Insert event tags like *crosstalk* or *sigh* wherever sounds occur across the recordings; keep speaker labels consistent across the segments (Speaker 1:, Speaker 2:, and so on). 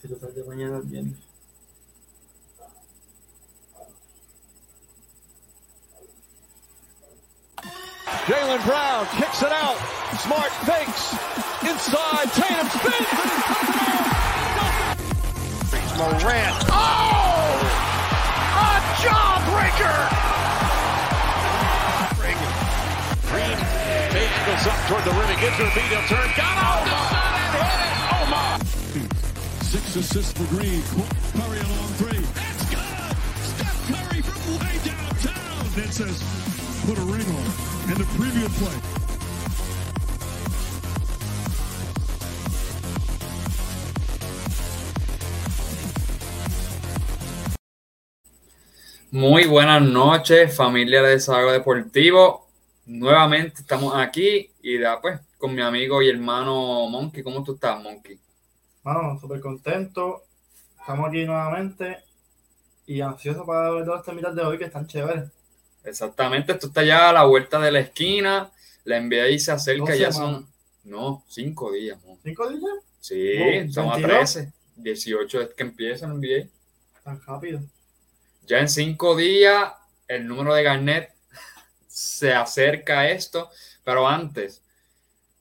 Speaker 1: Si mañana.
Speaker 2: Jalen Brown kicks it out. Smart fakes. Inside. Tatum spins. Morant. Oh! A jawbreaker! Green angles up toward the rim. He gets her feet. He'll turn. Got off
Speaker 3: Six assists for Green. Curry a long three. It's good! Steph Curry from way downtown. It says, put a ring on it. And the previous play.
Speaker 4: Muy buenas noches, familia de Desahogo Deportivo. Nuevamente estamos aquí y ya pues con mi amigo y hermano Monkey. ¿Cómo tú estás, Monkey?
Speaker 1: Súper contento. Estamos aquí nuevamente y ansioso para ver todas estas mitad de hoy que están chéveres.
Speaker 4: Exactamente, esto está ya a la vuelta de la esquina. La NBA se acerca, ya son. No, cinco días.
Speaker 1: ¿Cinco días?
Speaker 4: Sí, estamos a 13. 18 es que empieza la NBA.
Speaker 1: Tan rápido.
Speaker 4: Ya en cinco días, el número de Garnett *laughs* se acerca a esto. Pero antes,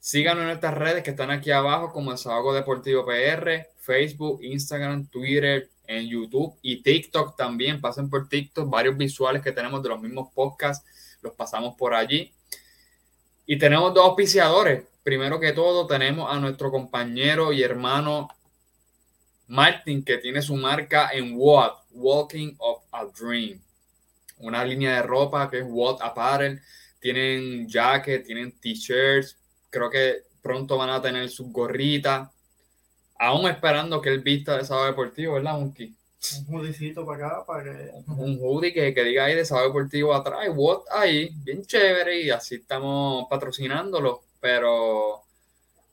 Speaker 4: síganos en nuestras redes que están aquí abajo, como Desahogo Deportivo PR, Facebook, Instagram, Twitter, en YouTube y TikTok también. Pasen por TikTok, varios visuales que tenemos de los mismos podcasts, los pasamos por allí. Y tenemos dos auspiciadores. Primero que todo, tenemos a nuestro compañero y hermano Martin, que tiene su marca en What, Walking of a Dream. Una línea de ropa que es What Apparel. Tienen jacket, tienen t-shirts. Creo que pronto van a tener sus gorritas aún esperando que él vista de sábado deportivo, ¿verdad, Monkey?
Speaker 1: Un hoodicito para acá, para que...
Speaker 4: Un hoodie que, que diga ahí de sábado deportivo atrás, what ahí, bien chévere, y así estamos patrocinándolo, pero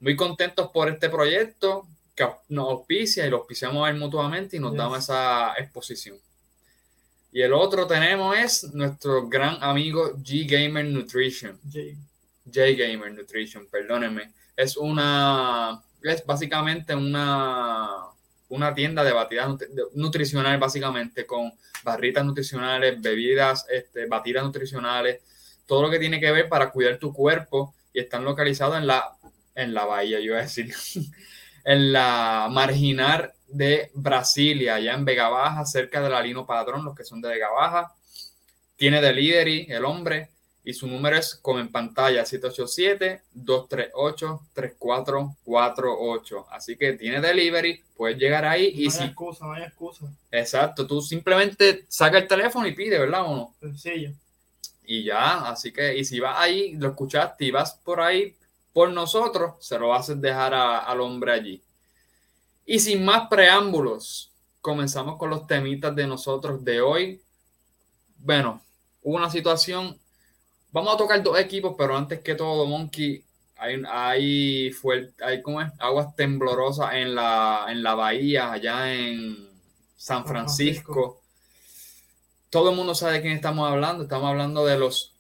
Speaker 4: muy contentos por este proyecto que nos auspicia y lo auspiciamos a él mutuamente y nos damos esa exposición. Y el otro tenemos es nuestro gran amigo G Gamer Nutrition.
Speaker 1: J.
Speaker 4: J Gamer Nutrition, perdónenme. Es una es básicamente una, una tienda de batidas nutricionales, básicamente, con barritas nutricionales, bebidas, este, batidas nutricionales, todo lo que tiene que ver para cuidar tu cuerpo y están localizados en la, en la bahía, yo iba a decir, *laughs* en la marginal de Brasilia, allá en Vega Baja, cerca de la Lino Padrón, los que son de Vega Baja. Tiene delivery el hombre, y su número es como en pantalla 787-238-3448. Así que tiene delivery, puedes llegar ahí y
Speaker 1: no
Speaker 4: si...
Speaker 1: hay excusa, no hay excusa.
Speaker 4: Exacto, tú simplemente saca el teléfono y pide, ¿verdad o no?
Speaker 1: Sencillo.
Speaker 4: Y ya, así que, y si vas ahí, lo escuchaste y vas por ahí por nosotros, se lo vas a dejar al hombre allí. Y sin más preámbulos, comenzamos con los temitas de nosotros de hoy. Bueno, una situación Vamos a tocar dos equipos, pero antes que todo, Monkey, hay, hay, hay como es? aguas temblorosas en la, en la bahía, allá en San Francisco. Todo el mundo sabe de quién estamos hablando. Estamos hablando de los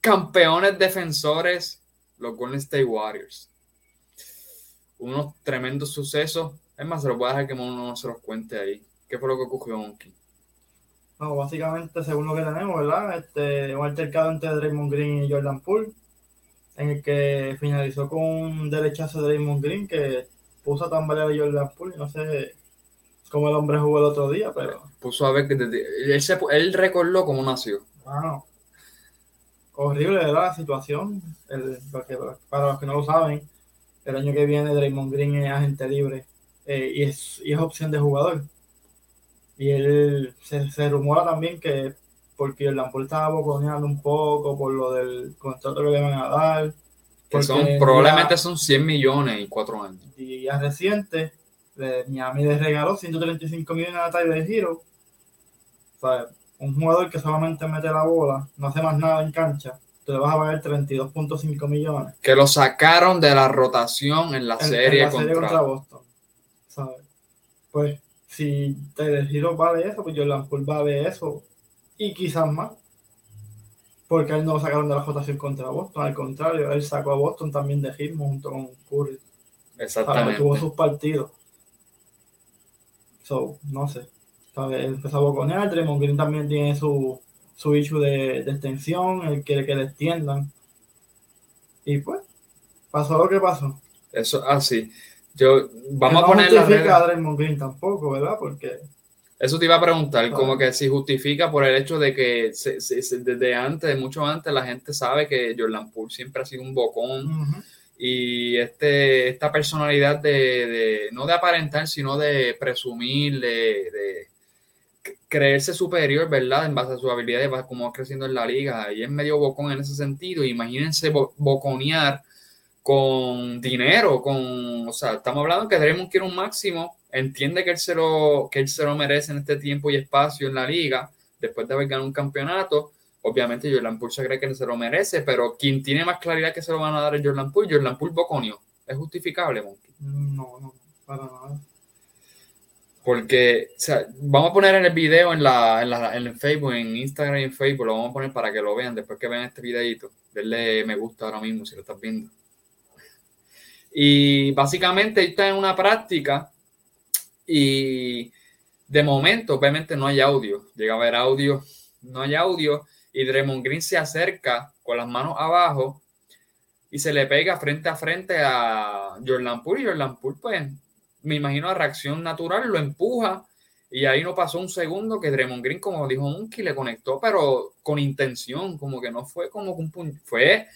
Speaker 4: campeones defensores, los Golden State Warriors. Unos tremendos sucesos. Es más, se los voy a dejar que uno se los cuente ahí. ¿Qué fue lo que ocurrió, Monkey?
Speaker 1: No, básicamente, según lo que tenemos, ¿verdad? Este, un altercado entre Draymond Green y Jordan Poole, en el que finalizó con un derechazo de Draymond Green que puso a tambalear a Jordan Poole. No sé cómo el hombre jugó el otro día, pero.
Speaker 4: Puso a ver que él, se, él recordó cómo nació.
Speaker 1: Bueno, horrible, ¿verdad? La situación. para los que no lo saben, el año que viene Draymond Green es agente libre eh, y, es, y es opción de jugador. Y él se, rumora también que porque el Lampol estaba boconeando un poco por lo del contrato que le van a dar.
Speaker 4: Que son, probablemente son 100 millones en cuatro años.
Speaker 1: Y ya reciente, Miami le regaló 135 millones a Tyler Hero. O sea, un jugador que solamente mete la bola, no hace más nada en cancha, tú le vas a pagar 32.5 millones.
Speaker 4: Que lo sacaron de la rotación en la serie, contra...
Speaker 1: Boston. ¿sabes? Pues si Tyler Hero vale eso, pues Jordan Poole vale eso y quizás más. Porque él no lo sacaron de la votación contra Boston, al contrario, él sacó a Boston también de ritmo junto con Curry.
Speaker 4: Exactamente.
Speaker 1: tuvo sus partidos. So, no sé. ¿sabes? Empezó a boconear. Draymond Green también tiene su, su issue de, de extensión. Él quiere que le extiendan. Y pues, pasó lo que pasó.
Speaker 4: Eso, así. Yo, vamos
Speaker 1: Que
Speaker 4: a poner
Speaker 1: no justifica a Draymond Green tampoco, ¿verdad? Porque
Speaker 4: Eso te iba a preguntar,
Speaker 1: Claro.
Speaker 4: como que si justifica por el hecho de que se- se- se- desde antes, mucho antes, la gente sabe que Jordan Poole siempre ha sido un bocón y este, esta personalidad de, de- no de aparentar, sino de presumir, de, creerse superior, ¿verdad? En base a sus habilidades, como va creciendo en la liga y es medio bocón en ese sentido. Imagínense bo- boconear con dinero, con, o sea, estamos hablando que Draymond quiere un máximo, entiende que él, se lo, que él se lo merece en este tiempo y espacio en la liga, después de haber ganado un campeonato, obviamente Jordan Poole se cree que se lo merece, pero quien tiene más claridad que se lo van a dar es Jordan Poole, Jordan Poole boconio, es justificable, Monkey.
Speaker 1: no, no, para nada.
Speaker 4: Porque, o sea, vamos a poner en el video en, la, en, la, en el Facebook, en Instagram y en Facebook, lo vamos a poner para que lo vean después que vean este videito. Denle me gusta ahora mismo si lo estás viendo. Y básicamente está en una práctica y de momento, obviamente no hay audio. Llega a haber audio, no hay audio y Draymond Green se acerca con las manos abajo y se le pega frente a frente a Jordan Poole y Jordan Poole pues me imagino a reacción natural, lo empuja y ahí no pasó un segundo que Draymond Green, como dijo Monkey, le conectó, pero con intención, como que no fue como un puñ- fue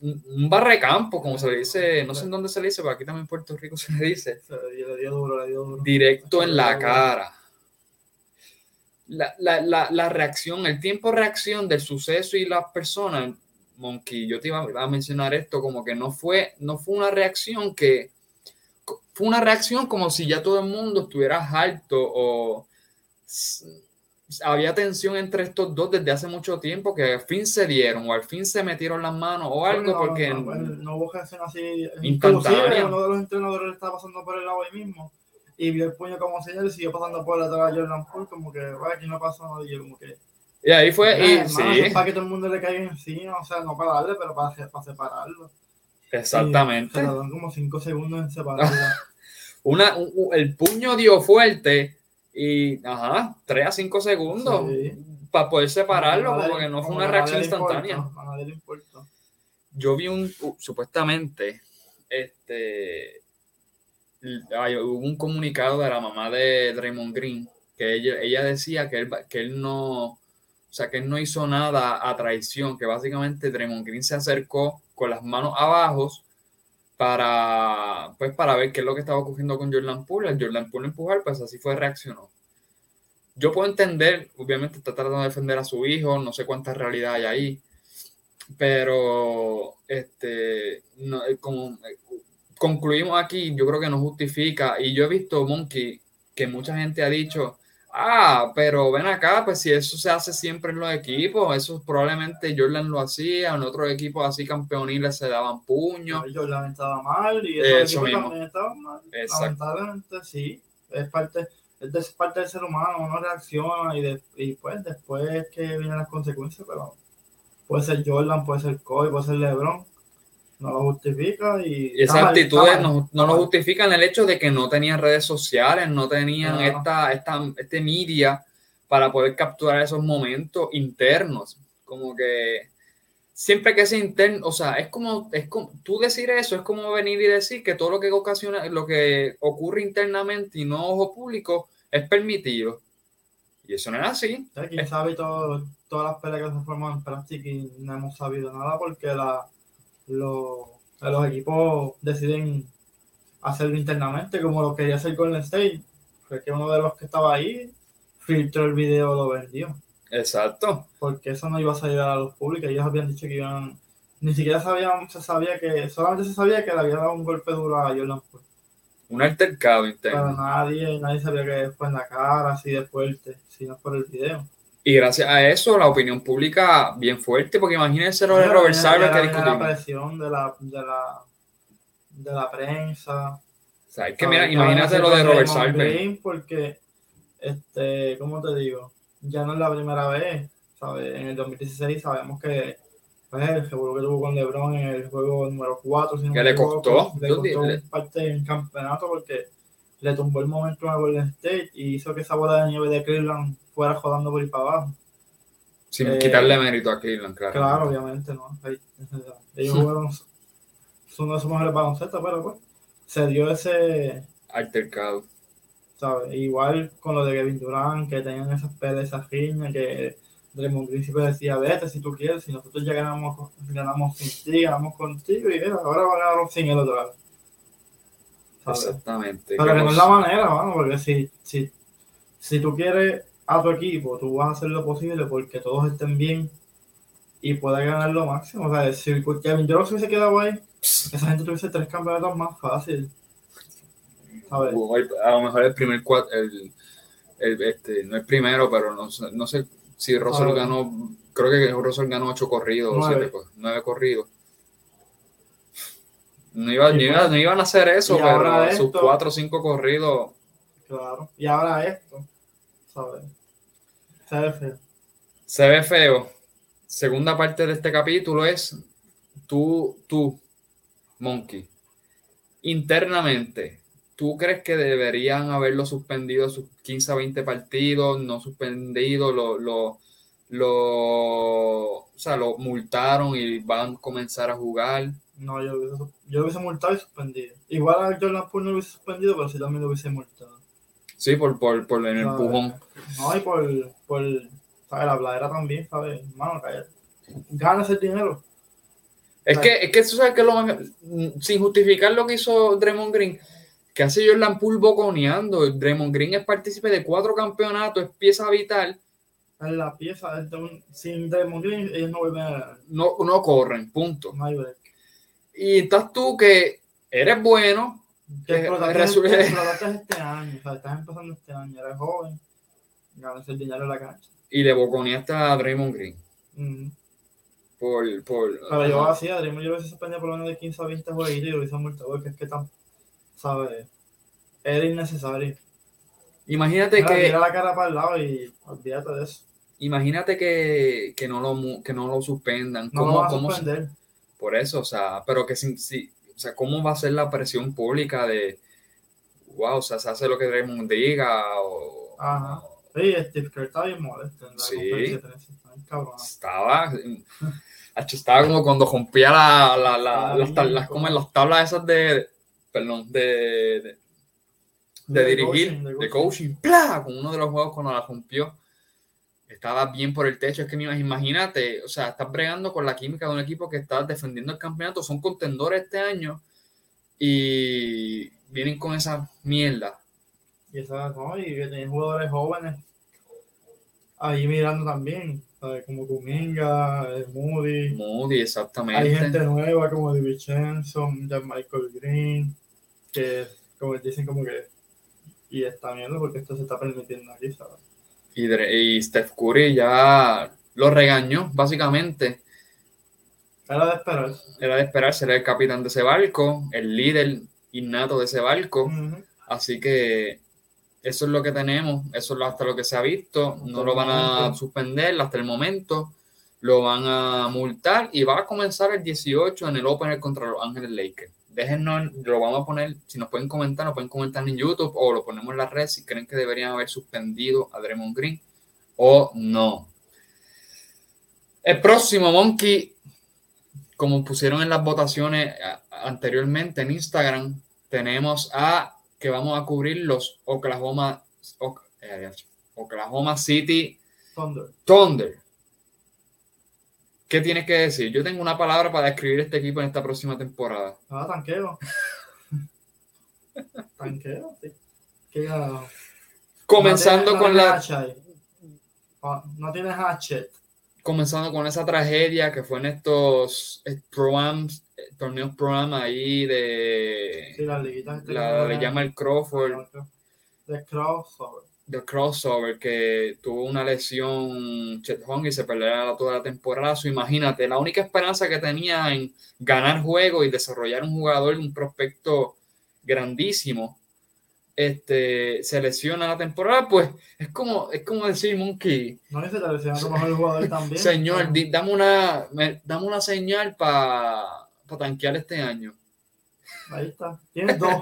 Speaker 4: un, barrecampo, como se le dice, no sé en dónde se le dice, pero aquí también en Puerto Rico se le dice, directo en la cara. La, la, la, la reacción, el tiempo de reacción del suceso y las personas, Monkey, yo te iba a mencionar esto, como que no fue, no fue una reacción que, fue una reacción como si ya todo el mundo estuviera harto o había tensión entre estos dos desde hace mucho tiempo que al fin se dieron o al fin se metieron las manos o algo
Speaker 1: No,
Speaker 4: porque
Speaker 1: no, él no hubo reacción así. Inclusive uno de los entrenadores estaba pasando por el lado ahí mismo y vio el puño como señal y siguió pasando por detrás de Jordan Poole como que, aquí no pasó nada y como que...
Speaker 4: y ahí fue y
Speaker 1: "Ah, hermano,
Speaker 4: sí
Speaker 1: es para que todo el mundo le caiga encima, o sea, no para darle, pero para, para separarlo.
Speaker 4: exactamente
Speaker 1: Y se tardaron como 5 segundos en separarlo. *laughs*
Speaker 4: una un- un- el puño dio fuerte y ajá 3 a 5 segundos
Speaker 1: Sí.
Speaker 4: para poder separarlo
Speaker 1: Como que
Speaker 4: no fue una reacción instantánea
Speaker 1: importa.
Speaker 4: yo vi un, uh, supuestamente, este, hay- hubo un comunicado de la mamá de Draymond Green que ella, ella decía que él, que él no, o sea, que él no hizo nada a traición, que básicamente Draymond Green se acercó con las manos abajo para, pues, para ver qué es lo que estaba ocurriendo con Jordan Poole. Al Jordan Poole empujar, pues así fue reaccionó. Yo puedo entender, obviamente está tratando de defender a su hijo, no sé cuánta realidad hay ahí, pero este no, eh, como eh, concluimos aquí, yo creo que no justifica. Y yo he visto, Monkey, que mucha gente ha dicho, ah, pero ven acá, pues si eso se hace siempre en los equipos, eso probablemente Jordan lo hacía, en otros equipos así campeoniles se daban puños.
Speaker 1: Jordan estaba mal y
Speaker 4: Eso mismo.
Speaker 1: también estaban mal. Lamentablemente sí, es parte, es parte del ser humano, uno reacciona y, de- y pues después es que vienen las consecuencias, pero puede ser Jordan, puede ser Kobe, puede ser LeBron, no lo justifica y...
Speaker 4: Esas actitudes no, no lo justifican el hecho de que no tenían redes sociales, no tenían esta, esta, este media para poder capturar esos momentos internos. Como que siempre que es interno, o sea, es como, es como, tú decir eso es como venir y decir que todo lo que ocasiona, lo que ocurre internamente y no ojo público es permitido. Y eso no es así.
Speaker 1: Sea, quién sabe todo, todas las peleas que se forman en práctica y no hemos sabido nada porque la, lo- los equipos deciden hacerlo internamente como lo quería hacer Golden State. Fue que uno de los que estaba ahí filtró el video lo vendió.
Speaker 4: Exacto.
Speaker 1: Porque eso no iba a salir a la luz pública. Ellos habían dicho que iban. Ni siquiera sabían, se sabía que. Solamente se sabía que le había dado un golpe duro a Jordan Poole.
Speaker 4: Un altercado
Speaker 1: Pero
Speaker 4: interno.
Speaker 1: nadie, nadie sabía que fue en la cara, así de fuerte, sino por el video.
Speaker 4: Y gracias a eso, la opinión pública bien fuerte, porque imagínense lo de Robert Sarver que
Speaker 1: era la
Speaker 4: discutimos.
Speaker 1: presión de la, de la, de la prensa.
Speaker 4: O sea, es que mira, imagínate lo de Robert Sarver.
Speaker 1: Porque, este, ¿cómo te digo? Ya no es la primera vez, ¿sabes? En el 2016 sabemos que pues, el revuelo que tuvo con LeBron en el juego número 4.
Speaker 4: Que le costó.
Speaker 1: Le costó parte en campeonato porque le tumbó el momento a Golden State y hizo que esa bola de nieve de Cleveland fuera jodando por ir para abajo.
Speaker 4: Sin
Speaker 1: Eh,
Speaker 4: quitarle mérito a Cleveland, claro.
Speaker 1: Claro, obviamente, ¿no? Ahí- Ellos jugaron, son uno de sus mejores baloncestos, pero pues se dio ese,
Speaker 4: Altercado.
Speaker 1: ¿sabes? Igual con lo de Kevin Durant, que tenían esas peleas, esas riñas, que Draymond Green siempre decía, vete si tú quieres, si nosotros ya ganamos, ganamos sin ti, ganamos contigo, y mira, ahora van a ganar sin él otra vez. ¿Sabes?
Speaker 4: Exactamente.
Speaker 1: Pero que no es la manera, mano, porque si, si, si tú quieres a tu equipo, tú vas a hacer lo posible porque todos estén bien y puedas ganar lo máximo. O sea, si Kevin Durant se hubiese quedado ahí, esa gente tuviese tres campeonatos más fácil.
Speaker 4: A lo mejor el primer el, el, este, no el primero, pero no, sé- no sé si Russell ganó, creo que Russell ganó ocho corridos,
Speaker 1: Nueve.
Speaker 4: siete nueve corridos. No, iba,
Speaker 1: Y
Speaker 4: no, iba-
Speaker 1: pues-
Speaker 4: no iban a hacer eso, pero sus cuatro o cinco corridos.
Speaker 1: Claro. Y ahora esto, ¿sabes? Se ve feo.
Speaker 4: Se ve feo. Segunda parte de este capítulo es tú, tú, Monkey. Internamente, ¿tú crees que deberían haberlo suspendido sus 15 a 20 partidos? No suspendido, lo, lo, lo, o sea, lo multaron y van a comenzar a jugar.
Speaker 1: No, yo lo hubiese, yo lo hubiese multado y suspendido. Igual a Jordan Poole no lo hubiese suspendido, pero sí también lo hubiese multado.
Speaker 4: Sí, por, por, por el empujón.
Speaker 1: No, y por, por ¿sabes? La pladera también, ¿sabes? Mano, cállate. Ganas el dinero.
Speaker 4: Es que, es que tú sabes que lo sin justificar lo que hizo Draymond Green, que hace Jordan Poole boconeando. Draymond Green es partícipe de cuatro campeonatos, es pieza vital.
Speaker 1: Es la pieza. sin Draymond Green, ellos no vuelven a.
Speaker 4: No, no corren, punto.
Speaker 1: No hay break.
Speaker 4: Y estás tú que eres bueno,
Speaker 1: Que
Speaker 4: Eh,
Speaker 1: explotaste, este año. O sea, estás empezando este año. Eres joven. Ganas el dinero en la cancha.
Speaker 4: y le boconeaste a Draymond Green.
Speaker 1: Ujú.
Speaker 4: Por, por,
Speaker 1: Pero yo
Speaker 4: ajá.
Speaker 1: así, a Draymond yo lo hubiese suspendido por lo menos de 15 a 20 jueguitos y lo hubiese multado porque es que tan, ¿sabes? Era innecesario.
Speaker 4: Imagínate
Speaker 1: Mira,
Speaker 4: que,
Speaker 1: tira la cara para el lado y olvídate de eso.
Speaker 4: imagínate que, que no lo que no lo suspendan.
Speaker 1: No
Speaker 4: ¿Cómo-
Speaker 1: lo va a
Speaker 4: cómo
Speaker 1: suspender.
Speaker 4: Por eso, o sea, pero que si, si- o sea, ¿cómo va a ser la presión pública de, wow, o sea, se hace lo que Draymond diga o...
Speaker 1: Ajá. Sí, Steve Kerr está bien molesto en la
Speaker 4: Sí.
Speaker 1: conferencia de prensa. Está bien cabrón.
Speaker 4: Estaba, *laughs* estaba como cuando rompía la, la, las, tab- las- como en las tablas esas de, perdón, de, de, de
Speaker 1: De
Speaker 4: dirigir,
Speaker 1: coaching, de coaching,
Speaker 4: ¡plá! con uno de los juegos cuando la rompió. Estaba bien por el techo. Es que imagínate, o sea, estás bregando con la química de un equipo que está defendiendo el campeonato, son contendores este año y vienen con esa mierda.
Speaker 1: Y, esa, ¿no? y que tienen jugadores jóvenes ahí mirando también. ¿sabes? Como Kuminga, Moody.
Speaker 4: Moody,
Speaker 1: Hay
Speaker 4: exactamente.
Speaker 1: gente nueva como de Vincenzo, Michael Green, que como dicen como que y está viendo porque esto se está permitiendo aquí, ¿sabes?
Speaker 4: Y, Steph Curry ya lo regañó, básicamente.
Speaker 1: Era de esperar.
Speaker 4: Era de esperar ser el capitán de ese barco, el líder innato de ese barco. Así que eso es lo que tenemos, eso es hasta lo que se ha visto. No lo van a suspender hasta el momento, lo van a multar y va a comenzar el 18 en el Opener contra los Ángeles Lakers. Déjennos, lo vamos a poner, si nos pueden comentar, nos pueden comentar en YouTube o lo ponemos en la red si creen que deberían haber suspendido a Draymond Green o no. El próximo Monkey, como pusieron en las votaciones anteriormente en Instagram, tenemos a que vamos a cubrir los Oklahoma, eh, Oklahoma City
Speaker 1: Thunder.
Speaker 4: Thunder. ¿Qué tienes que decir? Yo tengo una palabra para describir este equipo en esta próxima temporada.
Speaker 1: Ah, tanqueo. *laughs* tanqueo, sí. Qué ganado.
Speaker 4: Comenzando
Speaker 1: No
Speaker 4: con la.
Speaker 1: Ah, No tienes hatchet.
Speaker 4: comenzando con esa tragedia que fue en estos eh, pro-ams, eh, torneos pro-am ahí de
Speaker 1: Sí, las liguitas. este
Speaker 4: la, le llama el Crawford
Speaker 1: De crossover.
Speaker 4: De crossover que tuvo una lesión Chet Holmgren y se perderá toda la temporada. So, imagínate, la única esperanza que tenía en ganar juego y desarrollar un jugador, un prospecto grandísimo, este, se lesiona la temporada, pues es como, es como decir, Monkey,
Speaker 1: No dice te lesionas tu mejor jugador *laughs* también.
Speaker 4: señor, di- dame una, me- dame una señal para tanquear este año.
Speaker 1: Ahí está. Tienes dos.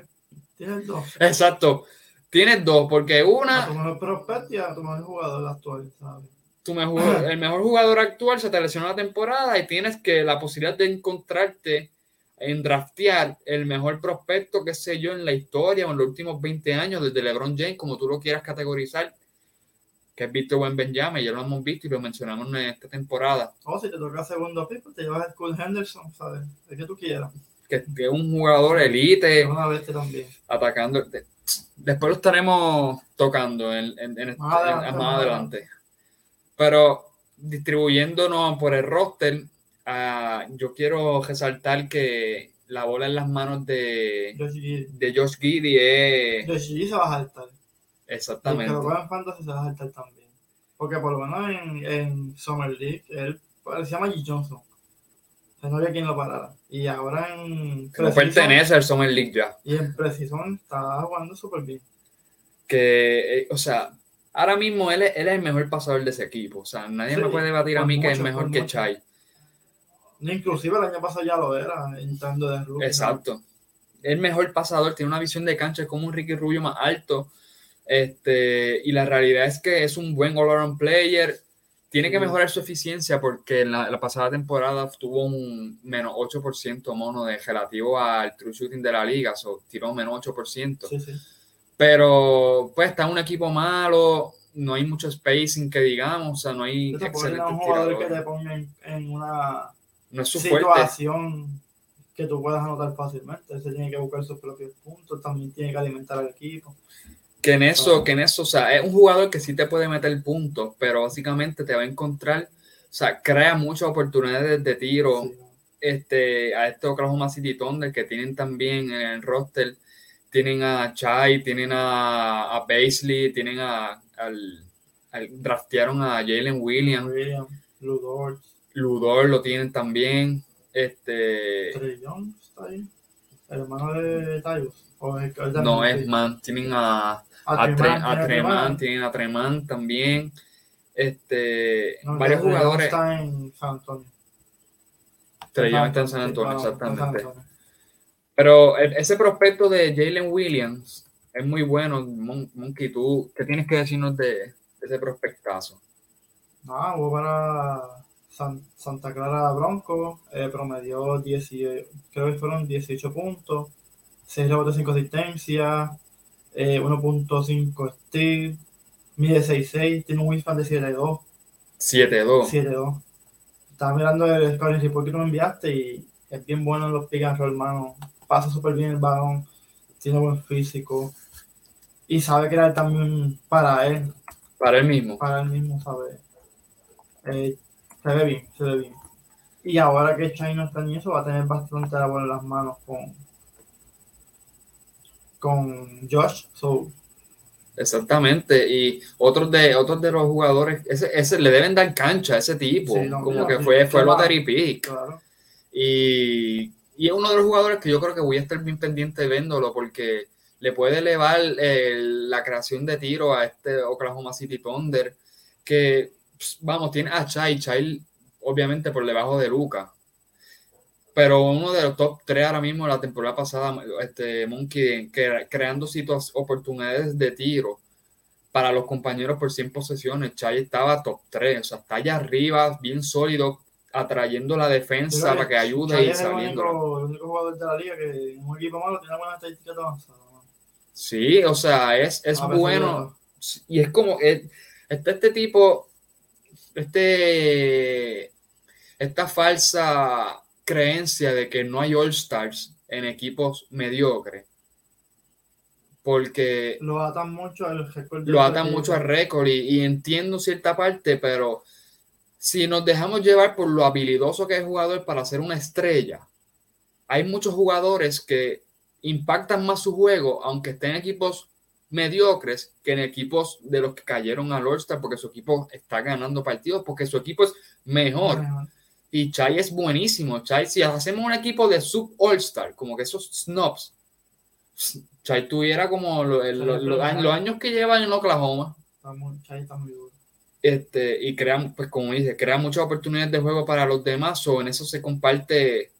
Speaker 1: *laughs* Tienes dos.
Speaker 4: Exacto. Tienes dos, porque
Speaker 1: A
Speaker 4: una,
Speaker 1: tu mejor prospecto y a tu mejor jugador actual, ¿sabes?
Speaker 4: tu mejor, *clears throat* el mejor jugador actual se te lesionó la temporada y tienes que la posibilidad de encontrarte en draftear el mejor prospecto, qué sé yo, en la historia o en los últimos 20 años, desde LeBron James, como tú lo quieras categorizar, que es Víctor Buen Benjamin, ya lo hemos visto y lo mencionamos en esta temporada,
Speaker 1: O si te toca segundo pick, pues te llevas a School Henderson, ¿sabes? El que tú quieras.
Speaker 4: que, que es un jugador elite,
Speaker 1: una bestia también.
Speaker 4: atacando. Después lo estaremos tocando en, en- en-
Speaker 1: Más adelante,
Speaker 4: en- más
Speaker 1: más
Speaker 4: adelante. Pero distribuyéndonos por el roster, ah, yo quiero resaltar que la bola en las manos de,
Speaker 1: Josh Giddy.
Speaker 4: de Josh Giddy es
Speaker 1: Josh Giddy se va a saltar. El que
Speaker 4: exactamente.
Speaker 1: lo juega en Fantasy se va a saltar también. Porque por lo menos en, en Summer League, él se llama G. Johnson. No había quien lo parara. Y ahora en
Speaker 4: No pertenece al Summer League ya.
Speaker 1: Y en Precision está jugando súper bien.
Speaker 4: Que, eh, o sea, ahora mismo él es, él es el mejor pasador de ese equipo. O sea, nadie
Speaker 1: Sí,
Speaker 4: me puede debatir a mí que es mejor que
Speaker 1: mucho.
Speaker 4: Chai.
Speaker 1: Inclusive el año pasado ya lo era, entrando de rookie.
Speaker 4: Exacto. El mejor pasador, tiene una visión de cancha, es como un Ricky Rubio más alto. Este, y la realidad es que es un buen all-around player. Tiene que mejorar su eficiencia porque en la, la pasada temporada tuvo un menos 8% mono de relativo al true shooting de la liga, o tiró menos 8%.
Speaker 1: Sí, sí.
Speaker 4: Pero pues está un equipo malo, no hay mucho spacing que digamos, o sea, no hay
Speaker 1: te un jugador que ponga en, en una
Speaker 4: No es su fuerte.
Speaker 1: situación que tú puedas anotar fácilmente. Él se tiene que buscar sus propios puntos, también tiene que alimentar al equipo.
Speaker 4: Que en eso, que en eso, o sea, es un jugador que sí te puede meter puntos, pero básicamente te va a encontrar, o sea, crea muchas oportunidades de tiro
Speaker 1: Sí.
Speaker 4: este, a este Oklahoma City Thunder que tienen también en el roster, tienen a Chai, tienen a, a Paisley, tienen a, al, al- draftearon a Jalen Williams,
Speaker 1: William, Lou Dort,
Speaker 4: Ludor lo tienen también, este,
Speaker 1: Trey Young está ahí. El hermano de Tyus.
Speaker 4: No es man, tienen a,
Speaker 1: A
Speaker 4: a, Tre-
Speaker 1: Tremán,
Speaker 4: a
Speaker 1: Tremán.
Speaker 4: tienen a Treman también, este,
Speaker 1: No,
Speaker 4: varios jugadores,
Speaker 1: Está en San Antonio.
Speaker 4: Young está en San Antonio,
Speaker 1: en San
Speaker 4: exactamente.
Speaker 1: Antonio.
Speaker 4: Pero ese prospecto de Jalen Williams es muy bueno. Mon- Monkey, ¿tú qué tienes que decirnos de, de ese prospectazo?
Speaker 1: Nada, jugó para San- Santa Clara Bronco, eh, promedió 10, creo que fueron 18 puntos, 6 rebotes, 5 asistencias, eh, 1.5 steal, mide 6'6, tiene un wingspan de 7'2,
Speaker 4: 7-2.
Speaker 1: 7'2. Estaba mirando el scoring report que tú me enviaste y es bien bueno en los pick and roll, hermano. Pasa súper bien el balón, tiene buen físico y sabe crear también para él
Speaker 4: Para él mismo.
Speaker 1: para él mismo saber. Eh, se ve bien, se ve bien. Y ahora que China está en eso, va a tener bastante la bola en las manos con, con Josh. So,
Speaker 4: Exactamente. Y otros de otros de los jugadores, ese, ese le deben dar cancha a ese tipo.
Speaker 1: Sí, no,
Speaker 4: como
Speaker 1: mira,
Speaker 4: que fue, fue lottery pick.
Speaker 1: claro.
Speaker 4: Y, y es uno de los jugadores que yo creo que voy a estar bien pendiente viéndolo porque le puede elevar eh, la creación de tiro a este Oklahoma City Thunder que, vamos, tiene a Chai, Chai obviamente por debajo de Luca. Pero uno de los top 3 ahora mismo la temporada pasada, este Monkey, que, creando situaciones, oportunidades de tiro para los compañeros por 100 posesiones. Chai estaba top 3, o sea, está allá arriba, bien sólido, atrayendo la defensa para que ayude
Speaker 1: Chai
Speaker 4: y
Speaker 1: es el
Speaker 4: saliendo.
Speaker 1: único, el único jugador de la liga que en un equipo malo tiene buenas estadísticas avanzadas.
Speaker 4: Sí, o sea, es, es bueno. Y es como, es- este, este tipo, este, esta falsa creencia de que no hay All-Stars en equipos mediocres. Porque
Speaker 1: Lo atan mucho al récord.
Speaker 4: lo atan mucho al récord y, y entiendo cierta parte, pero si nos dejamos llevar por lo habilidoso que es el jugador para ser una estrella, hay muchos jugadores que impactan más su juego, aunque estén en equipos mediocres, que en equipos de los que cayeron al All-Star, porque su equipo está ganando partidos, porque su equipo es mejor.
Speaker 1: Mejor.
Speaker 4: Y Chai es buenísimo. Chai, si hacemos un equipo de sub All-Star, como que esos snobs, Chai tuviera como lo- el- lo- lo- los años que lleva en Oklahoma.
Speaker 1: Está muy, Chai está muy duro.
Speaker 4: Este, y crea, pues como dice, crea muchas oportunidades de juego para los demás, o en eso se comparte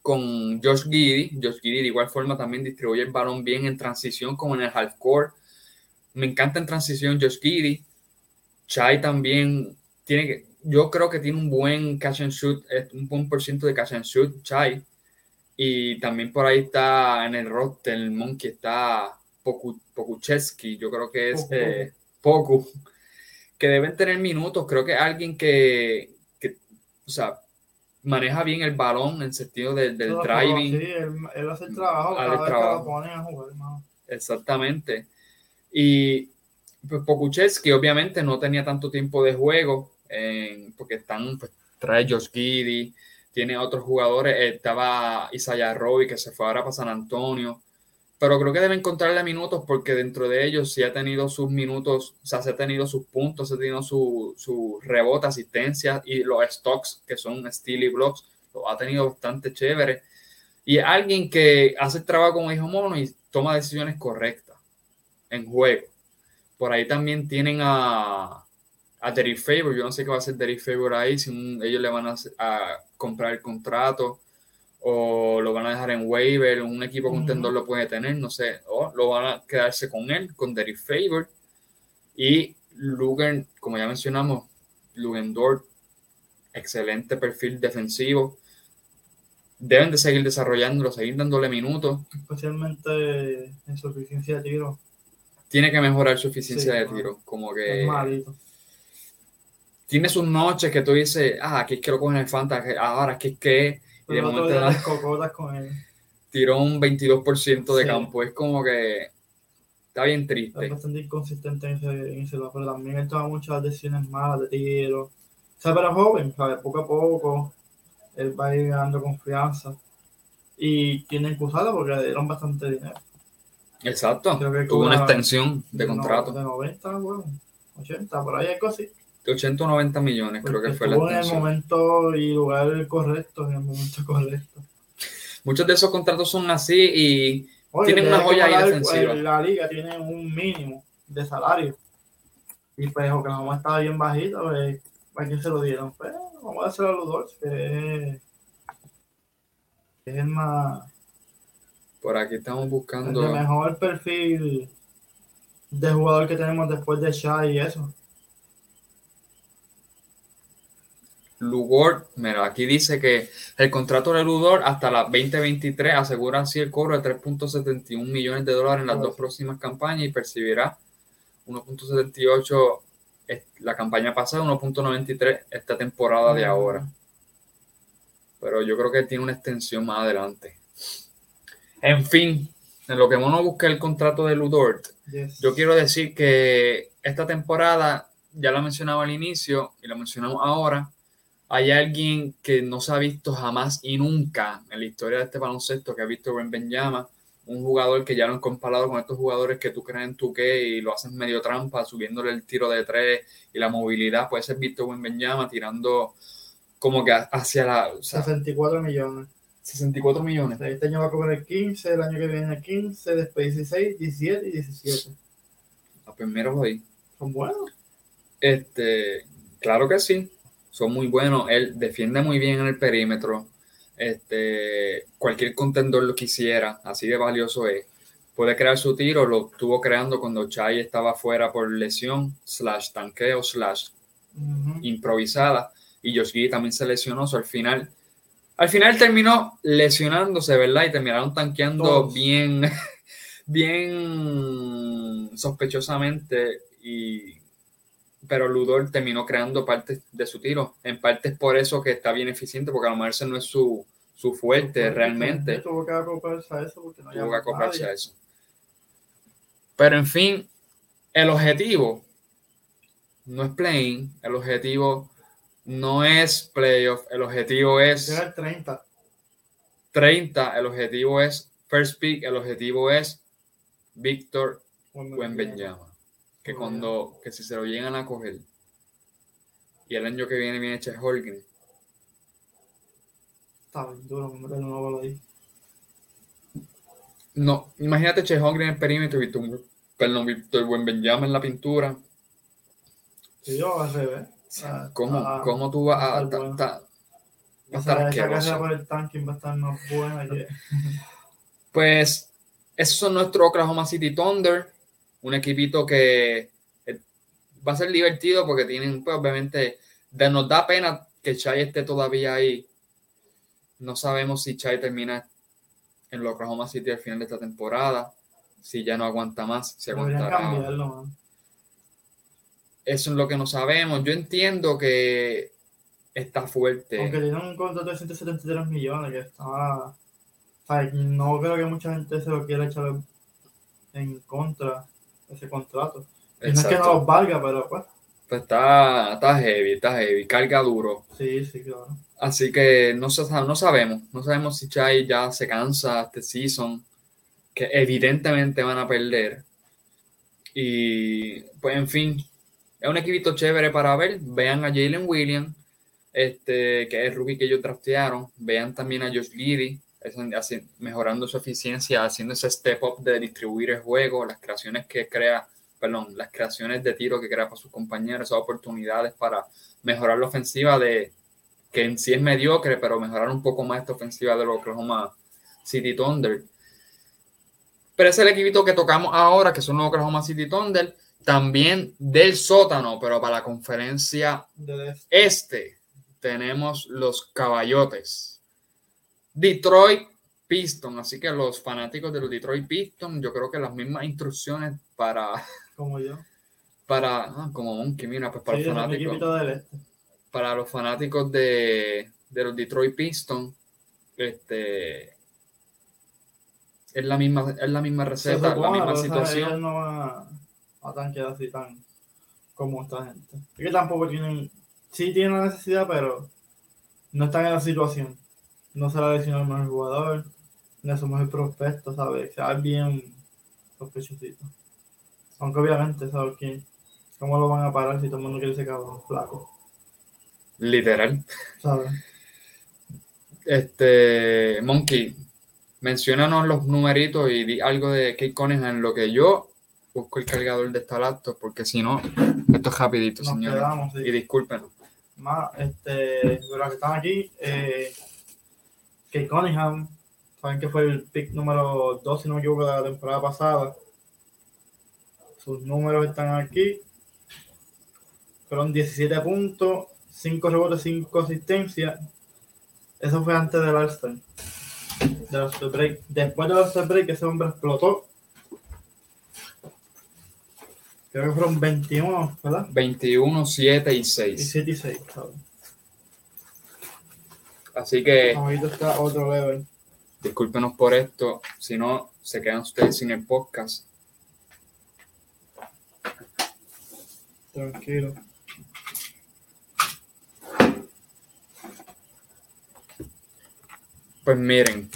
Speaker 4: con Josh Giddy. Josh Giddy de igual forma también distribuye el balón bien en transición como en el hardcore. Me encanta en transición Josh Giddy. Chai también tiene que, yo creo que tiene un buen catch and shoot, un buen por ciento de catch and shoot, Chai. Y también por ahí está en el roster, el Monkey está Poku, Pokuchevsky, yo creo que es Poku, eh, que deben tener minutos. Creo que alguien que, que o sea, maneja bien el balón en el sentido del driving.
Speaker 1: Sí, él, hace el trabajo cada vez que lo pone a jugar,
Speaker 4: Exactamente. Y pues Pokuchevsky obviamente no tenía tanto tiempo de juego porque están, pues, trae Josh Giddy, tiene otros jugadores, estaba Isaiah Roy que se fue ahora para San Antonio, pero creo que debe encontrarle minutos porque dentro de ellos sí ha tenido sus minutos, o sea, se ha tenido sus puntos, se ha tenido su, su rebote, asistencia y los stocks que son steal y blocks, lo ha tenido bastante chévere. Y alguien que hace el trabajo como hijo mono y toma decisiones correctas en juego. Por ahí también tienen a, a Derek Favor. Yo no sé qué va a hacer Derek Favor ahí, si ellos le van a, comprar el contrato o lo van a dejar en waiver, un equipo contendor lo puede tener, no sé, o lo van a quedarse con él, con Derek Favor. Y Lugen, como ya mencionamos, Lugendorf, excelente perfil defensivo. Deben de seguir desarrollándolo, seguir dándole minutos.
Speaker 1: Especialmente en su eficiencia de tiro.
Speaker 4: Tiene que mejorar su eficiencia de tiro. Como que tiene sus noches que tú dices, ah, aquí es que lo cogen el Fanta, ahora aquí es que. Y de
Speaker 1: momento con él.
Speaker 4: tiró un 22% de campo. Es como que está bien triste.
Speaker 1: Es bastante inconsistente en ese, en ese lado, pero también él toma muchas decisiones malas de tiro. O sea, pero joven, ¿sabes? Poco a poco él va a ir ganando confianza. Y tiene que usarlo porque le dieron bastante dinero.
Speaker 4: Exacto. Tuvo una extensión de contrato.
Speaker 1: De 90, bueno, 80, por ahí hay cosas
Speaker 4: de 80 o 90 millones, creo que fue la
Speaker 1: en el momento y lugar correcto, en el momento correcto.
Speaker 4: Muchos de esos contratos son así y tienen una joya ahí defensiva.
Speaker 1: La liga tiene un mínimo de salario. Y pues Oklahoma estaba bien bajito, pues, ¿para qué se lo dieron? Pues vamos a hacer a los dos, que es el más.
Speaker 4: Por aquí estamos buscando.
Speaker 1: El mejor perfil de jugador que tenemos después de Shai y eso.
Speaker 4: Lugor, mira, aquí dice que el contrato de Lugor hasta la 2023 asegura así el cobro de 3.71 millones de dólares en las dos próximas campañas y percibirá 1.78 la campaña pasada, 1.93 esta temporada de ahora. Pero yo creo que tiene una extensión más adelante. En fin, en lo que uno busca el contrato de Ludort, yo quiero decir que esta temporada, ya la mencionaba al inicio y la mencionamos ahora, hay alguien que no se ha visto jamás y nunca en la historia de este baloncesto que ha visto Ben Benjama, un jugador que ya lo han comparado con estos jugadores que tú crees en tu que y lo hacen medio trampa, subiéndole el tiro de tres y la movilidad. Puede ser visto Ben Benjama tirando como que hacia la.
Speaker 1: 64 millones.
Speaker 4: 64 millones.
Speaker 1: Este año va a cobrar 15, el año que viene 15, después 16, 17 y 17.
Speaker 4: Los primeros hoy.
Speaker 1: Son buenos.
Speaker 4: Este, claro que sí son muy buenos. Él defiende muy bien en el perímetro. Este, cualquier contendor lo quisiera, así de valioso es. Puede crear su tiro, lo estuvo creando cuando Chai estaba fuera por lesión, slash tanqueo, slash improvisada. Y Josh también se lesionó, al final. Al final terminó lesionándose, ¿verdad? Y terminaron tanqueando bien, *laughs* bien sospechosamente. Y pero Ludor terminó creando parte de su tiro. En parte es por eso que está bien eficiente, porque a lo mejor ese no es su, su fuerte realmente.
Speaker 1: Tuvo que acoplarse a eso. Porque no tuvo que
Speaker 4: acoplarse a eso. Pero en fin, el objetivo no es playing, el objetivo no es playoff, el objetivo es...
Speaker 1: 30.
Speaker 4: 30, el objetivo es first pick, el objetivo es Víctor Wembanyama que cuando, que si se lo llegan a coger y el año que viene viene Che Holgren.
Speaker 1: Está bien duro, me nuevo ahí.
Speaker 4: No, imagínate Che Holgren en el perímetro y tú, perdón, Víctor Buen Benjamin en la pintura.
Speaker 1: Sí, yo al revés.
Speaker 4: ¿Cómo, ¿Cómo, tú vas a.? Va a estar
Speaker 1: Esa, carrera por el tanking va a estar más buena que...
Speaker 4: Pues esos son nuestros Oklahoma City Thunder, un equipito que eh, va a ser divertido porque tienen, pues obviamente, de- nos da pena que Chai esté todavía ahí. No sabemos si Chai termina en el Oklahoma City al final de esta temporada, si ya no aguanta más, si aguantará. Eso es lo que no sabemos. Yo entiendo que está fuerte.
Speaker 1: Aunque tiene un contrato de 173 millones que estaba... O sea, no creo que mucha gente se lo quiera echar en contra ese contrato. Y no es que no los valga, pero pues,
Speaker 4: Pues está, está heavy, está heavy, carga duro.
Speaker 1: sí, sí, claro.
Speaker 4: Así que no, no sabemos, no sabemos si Chai ya se cansa este season, que evidentemente van a perder. Y pues en fin, es un equipito chévere para ver. Vean a Jalen Williams, este, que es el rookie que ellos draftearon. Vean también a Josh Giddy, así- mejorando su eficiencia, haciendo ese step up de distribuir el juego, las creaciones que crea, perdón, las creaciones de tiro que crea para sus compañeros, esas oportunidades para mejorar la ofensiva de que en sí es mediocre, pero mejorar un poco más esta ofensiva de los Oklahoma City Thunder. Pero ese es el equipito que tocamos ahora, que son los Oklahoma City Thunder, también del sótano, pero para la conferencia
Speaker 1: De-
Speaker 4: este tenemos los caballotes. Detroit Pistons, así que los fanáticos de los Detroit Pistons, yo creo que las mismas instrucciones para, *laughs*
Speaker 1: como yo.
Speaker 4: para ah, como Monkey, mira, pues para
Speaker 1: Sí,
Speaker 4: los fanáticos
Speaker 1: del este.
Speaker 4: para los fanáticos de, de los Detroit Pistons, este es la misma, es la misma receta, la
Speaker 1: supone,
Speaker 4: misma
Speaker 1: sea, ellos
Speaker 4: situación.
Speaker 1: no van a, a tanquear así tan como esta gente. Es que tampoco tienen, sí tienen la necesidad, pero no están en la situación. No se la lesionó el mejor jugador, no es mejor prospecto, ¿sabes? Se va bien sospechosito. Aunque obviamente, ¿sabes quién? ¿Cómo lo van a parar si todo el mundo quiere ese cabrón flaco?
Speaker 4: Literal.
Speaker 1: ¿Sabes?
Speaker 4: Este, Monkey, menciónanos los numeritos y di algo de Kate Cunningham en lo que yo busco el cargador de esta laptop, porque si no, esto es rapidito,
Speaker 1: quedamos, sí.
Speaker 4: Y disculpen.
Speaker 1: más, este, de los que están aquí, eh, Kate Cunningham, saben que fue el pick número 2, si no me equivoco, de la temporada pasada. Sus números están aquí. Fueron 17 puntos, 5 rebotes, 5 asistencias. Eso fue antes del All-Star. All-Star Break. Después del All-Star Break, ese hombre explotó. Creo que fueron 21, ¿verdad?
Speaker 4: 21, 7 y
Speaker 1: Y
Speaker 4: 6.
Speaker 1: 7 y 6, ¿sabes?
Speaker 4: Así que
Speaker 1: Ahorita está otro level.
Speaker 4: discúlpenos por esto. Si no, se quedan ustedes sin el podcast.
Speaker 1: Tranquilo.
Speaker 4: Pues miren,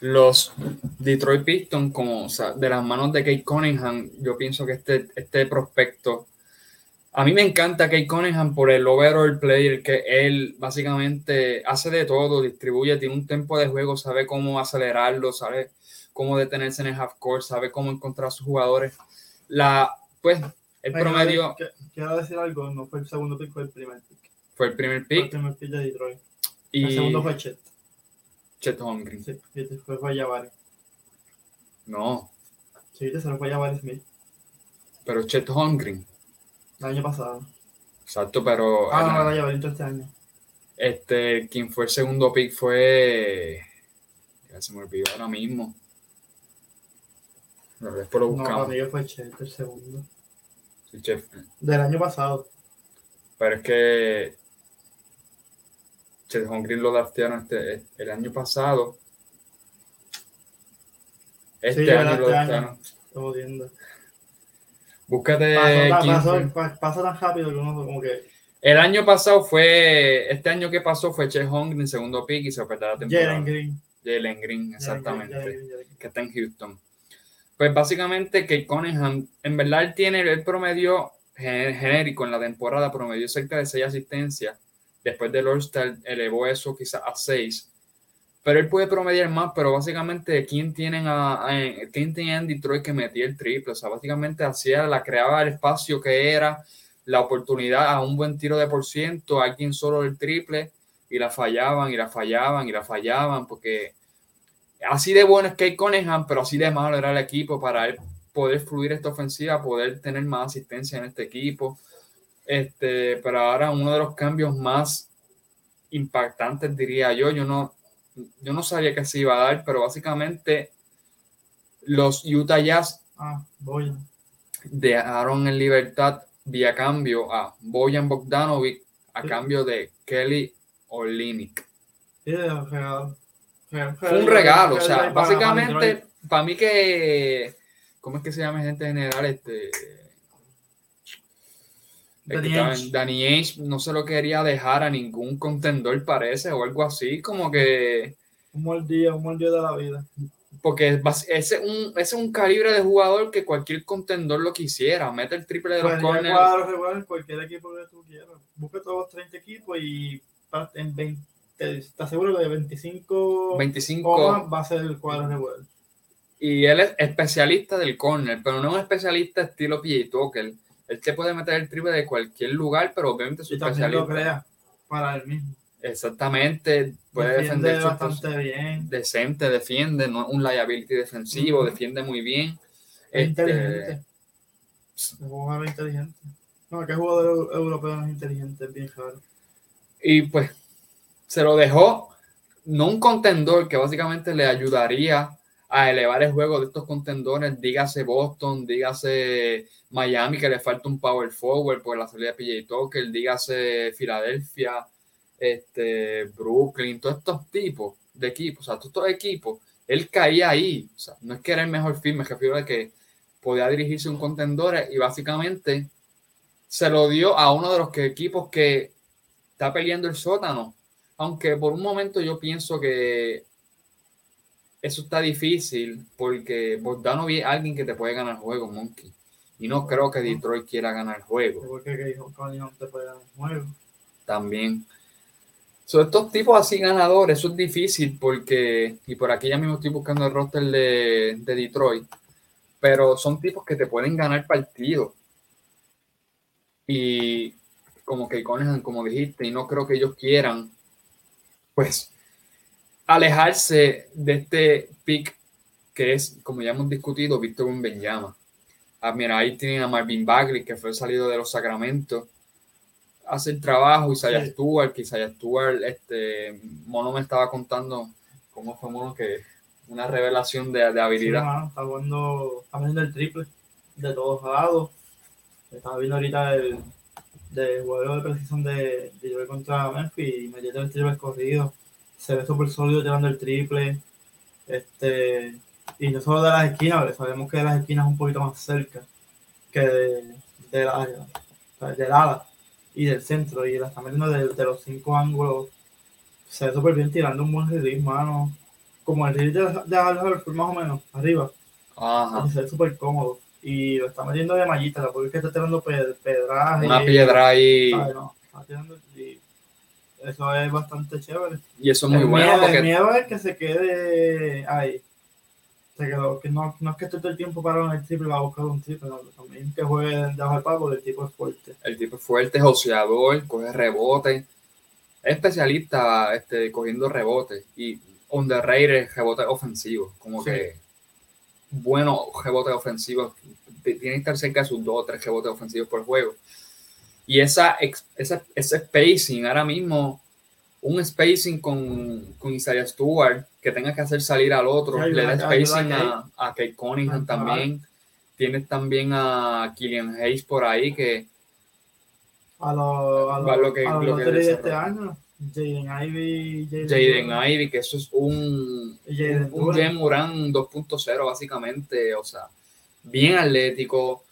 Speaker 4: los Detroit Pistons, como o sea, de las manos de Kate Cunningham, yo pienso que este, este prospecto, a mí me encanta Kate Cunningham por el overall player, que él básicamente hace de todo, distribuye, tiene un tempo de juego, sabe cómo acelerarlo, sabe cómo detenerse en el half court, sabe cómo encontrar a sus jugadores. La, pues, el
Speaker 1: Ay,
Speaker 4: promedio
Speaker 1: Quiero decir algo, no fue el segundo pick, fue el primer pick.
Speaker 4: fue el primer
Speaker 1: Fue el
Speaker 4: pick
Speaker 1: primer pick de Detroit.
Speaker 4: y
Speaker 1: El segundo fue Chet.
Speaker 4: Chet Holmgren.
Speaker 1: Sí, y después fue Jabari.
Speaker 4: No,
Speaker 1: Sí, se lo fue Jabari Smith.
Speaker 4: pero Chet Holmgren.
Speaker 1: El año pasado.
Speaker 4: Exacto, pero
Speaker 1: Ah,
Speaker 4: el-
Speaker 1: no, Jabari entonces este año.
Speaker 4: este, quien fue el segundo pick fue. Ya se me olvidó ahora mismo. Pero después lo
Speaker 1: No, para
Speaker 4: buscamos.
Speaker 1: mí fue Chet el segundo.
Speaker 4: Sí, chef.
Speaker 1: Del año pasado.
Speaker 4: Pero es que. Chet Holmgren lo draftearon este, el año pasado. Este
Speaker 1: Sí,
Speaker 4: año
Speaker 1: este
Speaker 4: lo
Speaker 1: año.
Speaker 4: draftearon.
Speaker 1: Jodiendo.
Speaker 4: Búscate
Speaker 1: pasa tan rápido que uno como que.
Speaker 4: El año pasado fue. Este año que pasó fue Chet Holmgren, segundo pick y se perdió la temporada.
Speaker 1: Jalen Green.
Speaker 4: Jalen Green, exactamente.
Speaker 1: Jalen Green, Jalen Green.
Speaker 4: que está en Houston. Pues básicamente que Cunningham, en verdad él tiene el promedio gen- genérico en la temporada, promedio cerca de 6 asistencias. Después del All-Star elevó eso quizás a 6. Pero él puede promediar más, pero básicamente quién tienen a, a- quién tenía en Detroit que metía el triple. O sea, básicamente hacía, la creaba el espacio que era, la oportunidad a un buen tiro de por ciento, alguien solo del triple. y la fallaban y la fallaban y la fallaban porque así de bueno es Kate Cunningham, pero así de malo era el equipo para él poder fluir esta ofensiva, poder tener más asistencia en este equipo. Este, pero ahora uno de los cambios más impactantes, diría yo, yo no, yo no sabía que se iba a dar, pero básicamente los Utah Jazz
Speaker 1: Ah, voy.
Speaker 4: dejaron en libertad vía cambio a Bojan Bogdanovic a
Speaker 1: Sí.
Speaker 4: cambio de Kelly Olynyk.
Speaker 1: Sí.
Speaker 4: Fue un regalo, o sea, básicamente, para mí que, ¿cómo es que se llama gente general? Este,
Speaker 1: Danny Ainge.
Speaker 4: Danny Ainge no se lo quería dejar a ningún contendor, parece, o algo así, como que,
Speaker 1: Un mal día, un mal día de la vida.
Speaker 4: porque ese es un, ese es un calibre de jugador que cualquier contendor lo quisiera, mete el triple de los
Speaker 1: Podría
Speaker 4: corners.
Speaker 1: cuadros en cualquier equipo que tú quieras. Busca todos los 30 equipos y en 20, ¿estás seguro que de 25 o
Speaker 4: 25
Speaker 1: más va a ser el cuadro regular?
Speaker 4: y él es especialista del corner, pero no es un especialista estilo PJ Tucker. Él te puede meter el triple de cualquier lugar, pero obviamente su
Speaker 1: Y también lo
Speaker 4: especialista.
Speaker 1: crea para él mismo.
Speaker 4: Exactamente, puede
Speaker 1: Defiende
Speaker 4: defender
Speaker 1: bastante bien.
Speaker 4: decente, defiende, no un liability defensivo, defiende muy bien.
Speaker 1: Es
Speaker 4: Este,
Speaker 1: inteligente. Es un jugador inteligente. No, que jugador eu- europeo no es inteligente, es bien raro.
Speaker 4: y pues se lo dejó, no un contendor que básicamente le ayudaría a elevar el juego de estos contendores, dígase Boston, dígase Miami, que le falta un power forward por la salida de PJ Tucker, dígase Filadelfia, este, Brooklyn, todos estos tipos de equipos, o sea, todos estos equipos, él caía ahí, o sea, no es que era el mejor film, me refiero a que podía dirigirse un contendor y básicamente se lo dio a uno de los que, equipos que está peleando el sótano, aunque por un momento yo pienso que eso está difícil porque Bogdanovic es alguien que te puede ganar el juego, Monkey. Y no creo que Detroit quiera ganar el juego
Speaker 1: que Cunningham te puede
Speaker 4: también. Sobre estos tipos así ganadores, eso es difícil porque, y por aquí ya mismo estoy buscando el roster de, de Detroit, pero son tipos que te pueden ganar partidos. Y como que Conehan, como dijiste, y no creo que ellos quieran, pues, alejarse de este pick que es, como ya hemos discutido, Víctor Benjama. Ah, mira, ahí tienen a Marvin Bagley, que fue salido de los Sacramentos hace el trabajo, Isaiah
Speaker 1: Sí.
Speaker 4: Stewart, que Isaiah Stewart, este, Mono me estaba contando cómo fue Mono que una revelación de, de
Speaker 1: Sí,
Speaker 4: habilidad.
Speaker 1: mano, está jugando, está metiendo el triple de todos lados. Estaba viendo ahorita el de juego de precisión de, de contra Memphis y metiendo el triple corrido. Se ve súper sólido tirando el triple. Este, y no solo de las esquinas, sabemos que de las esquinas es un poquito más cerca que de, de la, del ala y del centro. Y la está metiendo de, de los cinco ángulos. Se ve súper bien tirando un buen release, mano. Como el release de, de Al más o menos, arriba.
Speaker 4: Ajá.
Speaker 1: Se ve súper cómodo. Y lo está metiendo de mallita, la porque es que está tirando ped- pedraje.
Speaker 4: Una piedra ahí,
Speaker 1: ¿sabes? No, está tirando y eso es bastante chévere.
Speaker 4: y eso es muy
Speaker 1: el,
Speaker 4: bueno
Speaker 1: miedo, el
Speaker 4: porque
Speaker 1: miedo es que se quede ahí. Se quedó, que no, no es que esté todo el tiempo parado en el triple va a buscar un triple, no, también que juegue debajo del palo porque el tipo es fuerte.
Speaker 4: el tipo es fuerte, es joseador, coge rebote, es especialista este, cogiendo rebotes y underrated rebote ofensivo, como
Speaker 1: Sí.
Speaker 4: que bueno rebote ofensivo, tiene que estar cerca de sus dos o tres rebotes ofensivos por juego. Y esa, esa, ese spacing, ahora mismo, un spacing con, con Isaiah Stewart, que tenga que hacer salir al otro, le da spacing
Speaker 1: a
Speaker 4: a, Kate Cunningham también. Tienes también a Killian Hayes por ahí, que
Speaker 1: A los a
Speaker 4: lo que-
Speaker 1: a
Speaker 4: lo que
Speaker 1: de este año, Jaden Ivy,
Speaker 4: Jaden Ivy, que eso es un,
Speaker 1: Jaden
Speaker 4: un. Jen Moran 2.0 básicamente, o sea, bien atlético,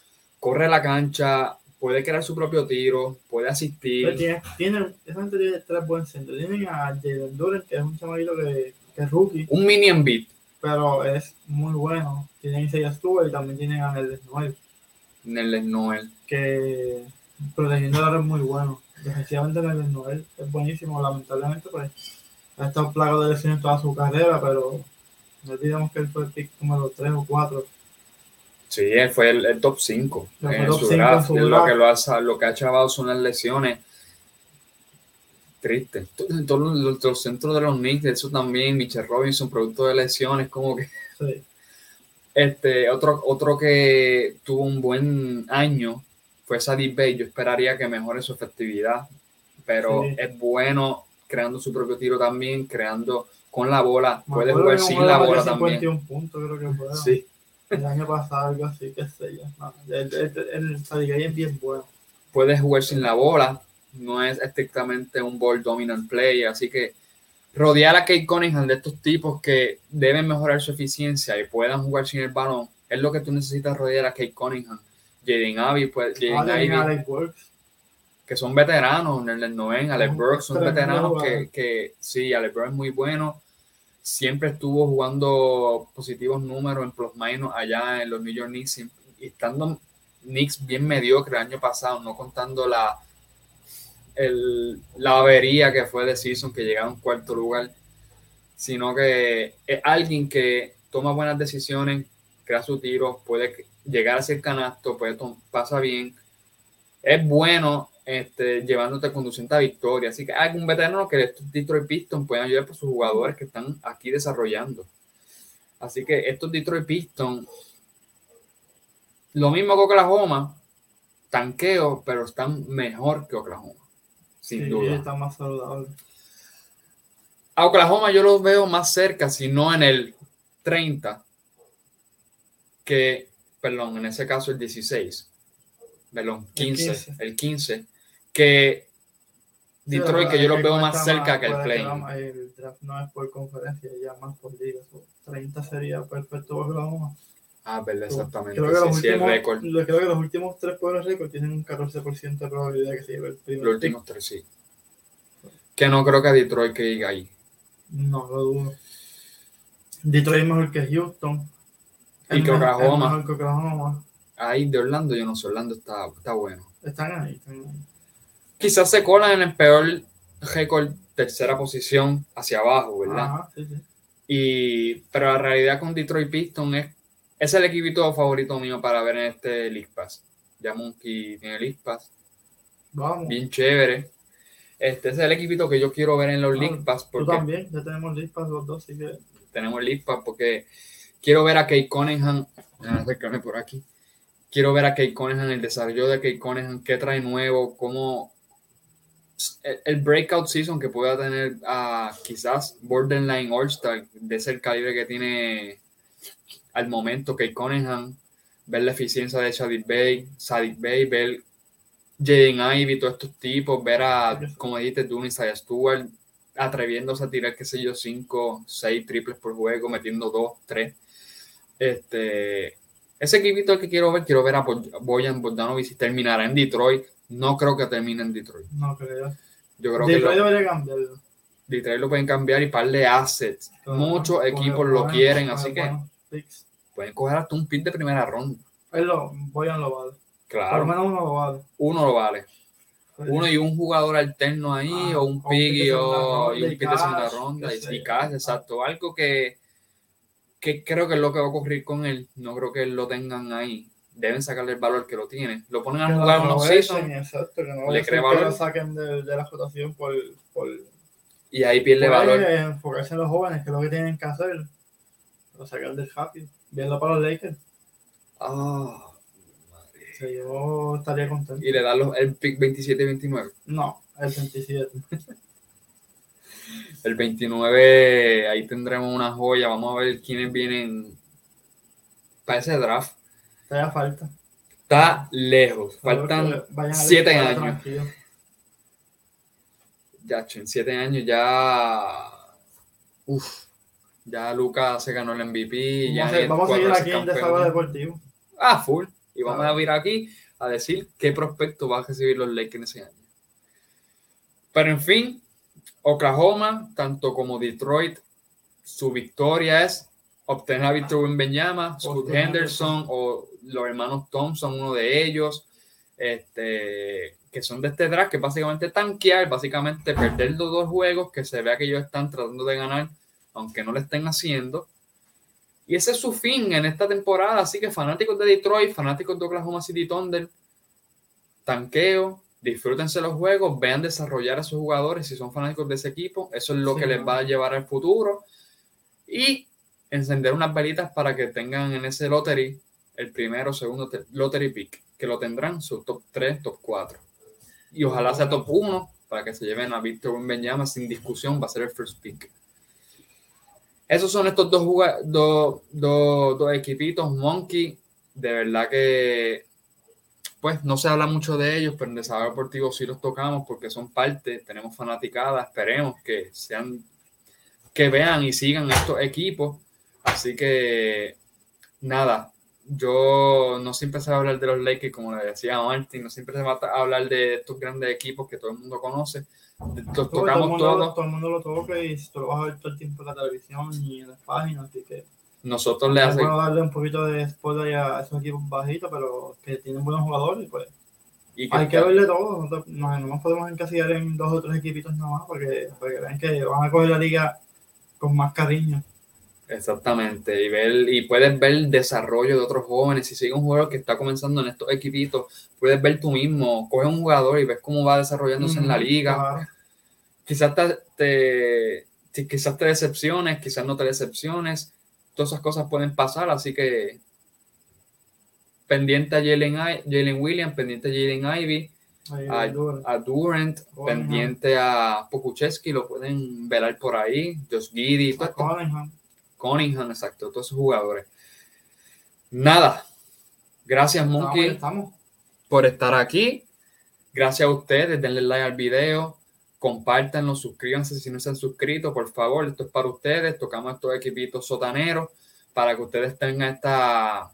Speaker 4: corre la cancha, puede crear su propio tiro, puede asistir.
Speaker 1: tiene, tiene, esa gente tiene tres buen centros. Tienen a Jaden Duran, que es un chamaquito que, que es rookie,
Speaker 4: Un minion beat
Speaker 1: pero es muy bueno. Tienen Isaiah Stewart y también tienen a Nelson Noel,
Speaker 4: el Noel.
Speaker 1: que protegiendo la red es muy bueno. Defensivamente Nelson Noel es buenísimo. Lamentablemente, pues ha estado plagado de lesiones toda su carrera, pero no olvidemos que él fue el pick número 3 o 4.
Speaker 4: Sí, él fue el, el top 5
Speaker 1: Fue
Speaker 4: en su
Speaker 1: cinco en
Speaker 4: draft. lo que lo ha, lo que ha chavado son las lesiones. triste. To- Todos los, centros de los Knicks, eso también, Michelle Robinson, producto de lesiones, como que
Speaker 1: Sí.
Speaker 4: este, otro, otro que tuvo un buen año fue Sadie Bay. Yo esperaría que mejore su efectividad, pero
Speaker 1: Sí.
Speaker 4: es bueno creando su propio tiro también, creando con la bola. Puede jugar sin la bola también.
Speaker 1: 51 puntos, creo que fue.
Speaker 4: Sí,
Speaker 1: El año pasado, algo así, qué sé yo. No, el, el, es bien bueno.
Speaker 4: puede jugar sin la bola. No es estrictamente un ball dominant player, así que rodear a Kate Cunningham de estos tipos que deben mejorar su eficiencia y puedan jugar sin el balón es lo que tú necesitas rodear a Kate Cunningham. Jaden Ivey, pues, Jaden
Speaker 1: Ah, a Alex Works.
Speaker 4: que son veteranos en el 9, Alex
Speaker 1: Son
Speaker 4: Burks son veteranos que, que sí, Alex Burks es muy bueno. Siempre estuvo jugando positivos números en plus minus allá en los New York Knicks estando Knicks bien mediocre el año pasado, no contando la el, la avería que fue de Season que llegaba a cuarto lugar, sino que es alguien que toma buenas decisiones, crea su tiro, puede llegar a ser canasto, puede pasa bien, es bueno este, llevándote conduciente a victoria. Así que hay algún veterano que estos Detroit Pistons pueden ayudar por sus jugadores que están aquí desarrollando. Así que estos Detroit Pistons, lo mismo que Oklahoma, tanqueo, pero están mejor que Oklahoma, sin
Speaker 1: Sí,
Speaker 4: duda.
Speaker 1: está más saludable.
Speaker 4: A Oklahoma yo los veo más cerca, si no en el 30, que, perdón, en ese caso el 16, perdón,
Speaker 1: El
Speaker 4: 15,
Speaker 1: 15.
Speaker 4: el 15, que Detroit, que yo los veo más cerca que el play.
Speaker 1: la- El draft no es por conferencia, ya más por liga. so, 30 sería perfecto para Oklahoma.
Speaker 4: Ah, verdad, exactamente.
Speaker 1: Creo que, los
Speaker 4: Sí, sí, el
Speaker 1: últimos,
Speaker 4: récord,
Speaker 1: creo que los últimos tres pobres récords tienen un 14% de probabilidad de que se lleve el primer
Speaker 4: los últimos tres, sí. Que no creo que Detroit que diga ahí.
Speaker 1: No, lo dudo. Detroit es mejor que Houston.
Speaker 4: Y Oklahoma.
Speaker 1: mejor que Oklahoma.
Speaker 4: Ahí de Orlando, yo no sé, Orlando está, está bueno.
Speaker 1: Están ahí. Están ahí.
Speaker 4: Quizás se colan en el peor récord, tercera posición hacia abajo, ¿verdad?
Speaker 1: Ajá, sí, sí.
Speaker 4: Y, pero la realidad con Detroit Pistons es, es el equipito favorito mío para ver en este League Pass. Ya Monkey tiene League Pass,
Speaker 1: Vamos.
Speaker 4: bien chévere. Este es el equipito que yo quiero ver en los League Pass
Speaker 1: Tú
Speaker 4: porque
Speaker 1: también, ya tenemos listas los dos, así que
Speaker 4: tenemos League Pass porque quiero ver a Kate Cunningham, déjame por aquí. Quiero ver a Kate Cunningham, el desarrollo de Kate Cunningham, qué trae nuevo, cómo el, breakout season que pueda tener a quizás borderline All-Star de ese calibre que tiene al momento Kate Cunningham, ver la eficiencia de Sadiq Bay, Sadiq Bay, ver Jaden Ivey, todos estos tipos, ver a, como dijiste tú, Isaiah Stewart, atreviéndose a tirar, qué sé yo, 5, 6 triples por juego, metiendo 2, 3. Este, ese equipito que quiero ver, quiero ver a Bo- Bojan Bogdanovic si terminará en Detroit. No creo que termine en Detroit.
Speaker 1: no creo.
Speaker 4: Yo creo que
Speaker 1: Detroit
Speaker 4: lo,
Speaker 1: debería cambiarlo.
Speaker 4: Detroit lo pueden cambiar y par de assets. Muchos equipos lo quieren, así que
Speaker 1: picks.
Speaker 4: pueden coger hasta un pick de primera ronda.
Speaker 1: Él lo, Boyan lo vale. Por lo
Speaker 4: Claro,
Speaker 1: menos uno lo vale.
Speaker 4: uno lo vale. Uno y un jugador alterno ahí,
Speaker 1: Ah,
Speaker 4: o un
Speaker 1: o un
Speaker 4: pick
Speaker 1: pick de
Speaker 4: y,
Speaker 1: segunda
Speaker 4: o- y un pick de segunda ronda y, y cash, exacto. Algo que, que creo que es lo que va a ocurrir con él. No creo que lo tengan ahí. Deben sacarle el valor que lo tienen. Lo ponen a jugar unos
Speaker 1: Exacto, que no
Speaker 4: le
Speaker 1: vaya a ser
Speaker 4: crea
Speaker 1: que
Speaker 4: valor.
Speaker 1: lo saquen de, de la rotación por, por,
Speaker 4: y ahí pierde
Speaker 1: por
Speaker 4: valor.
Speaker 1: eh, enfocarse en los jóvenes, que es lo que tienen que hacer. Lo sacar del rápido. Verlo para los Lakers.
Speaker 4: Ah,
Speaker 1: O sea, yo estaría contento.
Speaker 4: y le dan los- el pick 27 y 29.
Speaker 1: No, el 27.
Speaker 4: El 29, ahí tendremos una joya. Vamos a ver quiénes vienen para ese draft.
Speaker 1: Todavía falta.
Speaker 4: Está lejos. Faltan
Speaker 1: a
Speaker 4: siete años.
Speaker 1: tranquilo.
Speaker 4: ya en siete años ya. Uf, ya Lucas se ganó el MVP. ya
Speaker 1: Vamos a,
Speaker 4: ni
Speaker 1: vamos a seguir aquí en
Speaker 4: campeón.
Speaker 1: Desahogo Deportivo.
Speaker 4: Ah, full. Y vamos a ir aquí a decir qué prospecto va a recibir los Lakers en ese año. Pero en fin, Oklahoma, tanto como Detroit, su victoria es obtener a Victor Wembanyama, Scott Henderson o los hermanos Thompson, uno de ellos, este, que son de este draft, que básicamente tanquear, básicamente perder los dos juegos, que se vea que ellos están tratando de ganar, aunque no lo estén haciendo. Y ese es su fin en esta temporada. Así que fanáticos de Detroit, fanáticos de Oklahoma City Thunder, tanqueo, disfrútense los juegos, vean desarrollar a sus jugadores si son fanáticos de ese equipo, eso es lo
Speaker 1: Sí,
Speaker 4: que les va a llevar al futuro y encender unas velitas para que tengan en ese lottery el primero, segundo te- lottery pick, que lo tendrán su top 3, top 4 y ojalá sea top 1 para que se lleven a Víctor Wembanyama sin discusión, va a ser el first pick. Esos son estos dos, dos, dos, dos equipitos, Monkey, de verdad que pues no se habla mucho de ellos, pero en Desarrollo Deportivo sí los tocamos porque son parte, tenemos fanaticada, esperemos que sean, que vean y sigan estos equipos. Así que nada, yo no siempre se va a hablar de los Lakers, como le decía Martin, no siempre se va a hablar de estos grandes equipos que todo el mundo conoce. Los
Speaker 1: Todo, todo el
Speaker 4: tocamos
Speaker 1: mundo,
Speaker 4: todos.
Speaker 1: todo el mundo lo toca y tú lo vas a ver todo el tiempo en la televisión y en las páginas, así que
Speaker 4: Nosotros le hacemos
Speaker 1: bueno darle un poquito de spoiler a esos equipos bajitos, pero que tienen buenos jugadores, pues
Speaker 4: y
Speaker 1: hay que verle todo, no, no nos podemos encasillar en dos o tres equipitos nada más, porque, porque vean que van a coger la liga con más cariño.
Speaker 4: Exactamente, y ver, y puedes ver el desarrollo de otros jóvenes. Si sigue un jugador que está comenzando en estos equipitos, puedes ver tú mismo, coge un jugador y ves cómo va desarrollándose en la liga.
Speaker 1: claro.
Speaker 4: Quizás te, quizás te decepciones, quizás no te decepciones. Todas esas cosas pueden pasar, así que pendiente a Jalen, I- Jalen Williams, pendiente a Jalen Ivy, a, Durant, pendiente a Pokuchevsky, lo pueden velar por ahí, Josh Giddy.
Speaker 1: Cunningham.
Speaker 4: Exacto, todos esos jugadores. Nada. Gracias, Monkey,
Speaker 1: estamos.
Speaker 4: por estar aquí. Gracias a ustedes, denle like al video, compártanlo, suscríbanse si no se han suscrito, por favor. Esto es para ustedes. Tocamos estos equipitos sotaneros para que ustedes tengan esta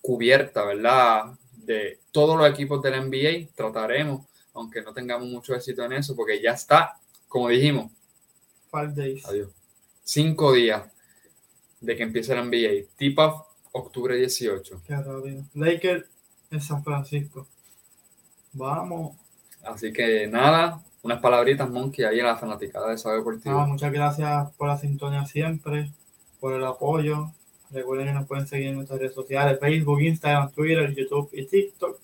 Speaker 4: cubierta, ¿verdad? De todos los equipos del NBA. Trataremos, aunque no tengamos mucho éxito en eso, porque ya está, como dijimos,
Speaker 1: Five days.
Speaker 4: Adiós. Cinco días de que empiece la NBA. Tip off octubre 18.
Speaker 1: Qué rápido. Lakers en San Francisco. Vamos.
Speaker 4: Así que nada, unas palabritas, Monkey, ahí a la fanaticada de Sabe Deportivo.
Speaker 1: Ah, muchas gracias por la sintonía siempre, por el apoyo. Recuerden que nos pueden seguir en nuestras redes sociales, Facebook, Instagram, Twitter, YouTube y TikTok,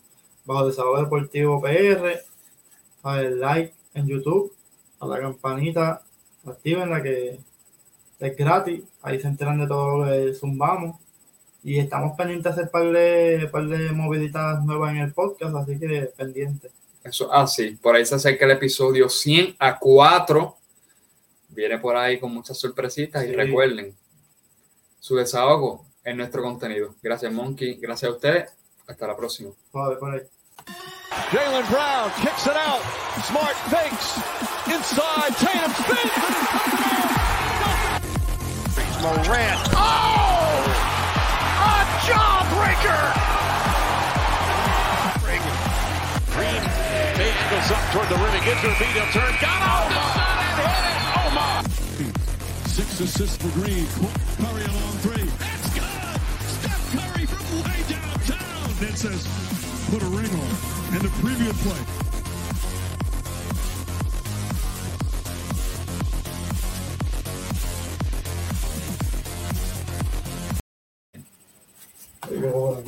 Speaker 1: bajo Desahogo Deportivo PR. A el like en YouTube, a la campanita, activen la que es gratis, ahí se enteran de todo lo que zumbamos. Y estamos pendientes de hacer par de, par de moviditas nuevas en el podcast, así que pendientes.
Speaker 4: Eso, ah, sí, por ahí se acerca el episodio 100 a 4. Viene por ahí con muchas sorpresitas y recuerden, su desahogo es nuestro contenido. Gracias, Monkey. Gracias a ustedes. Hasta la próxima.
Speaker 1: Suave, por ahí.
Speaker 2: Jalen Brown kicks it out. Smart fakes. Inside. Tatum spins. Morant. Oh! A jawbreaker! Green angles up toward the rim. He gives her a. He'll turn. Got out. and hit it. Oh, my.
Speaker 3: Six assists for Green. Curry a long three. That's good. Steph Curry from way downtown. That says, put a ring on. And the preview play. でも。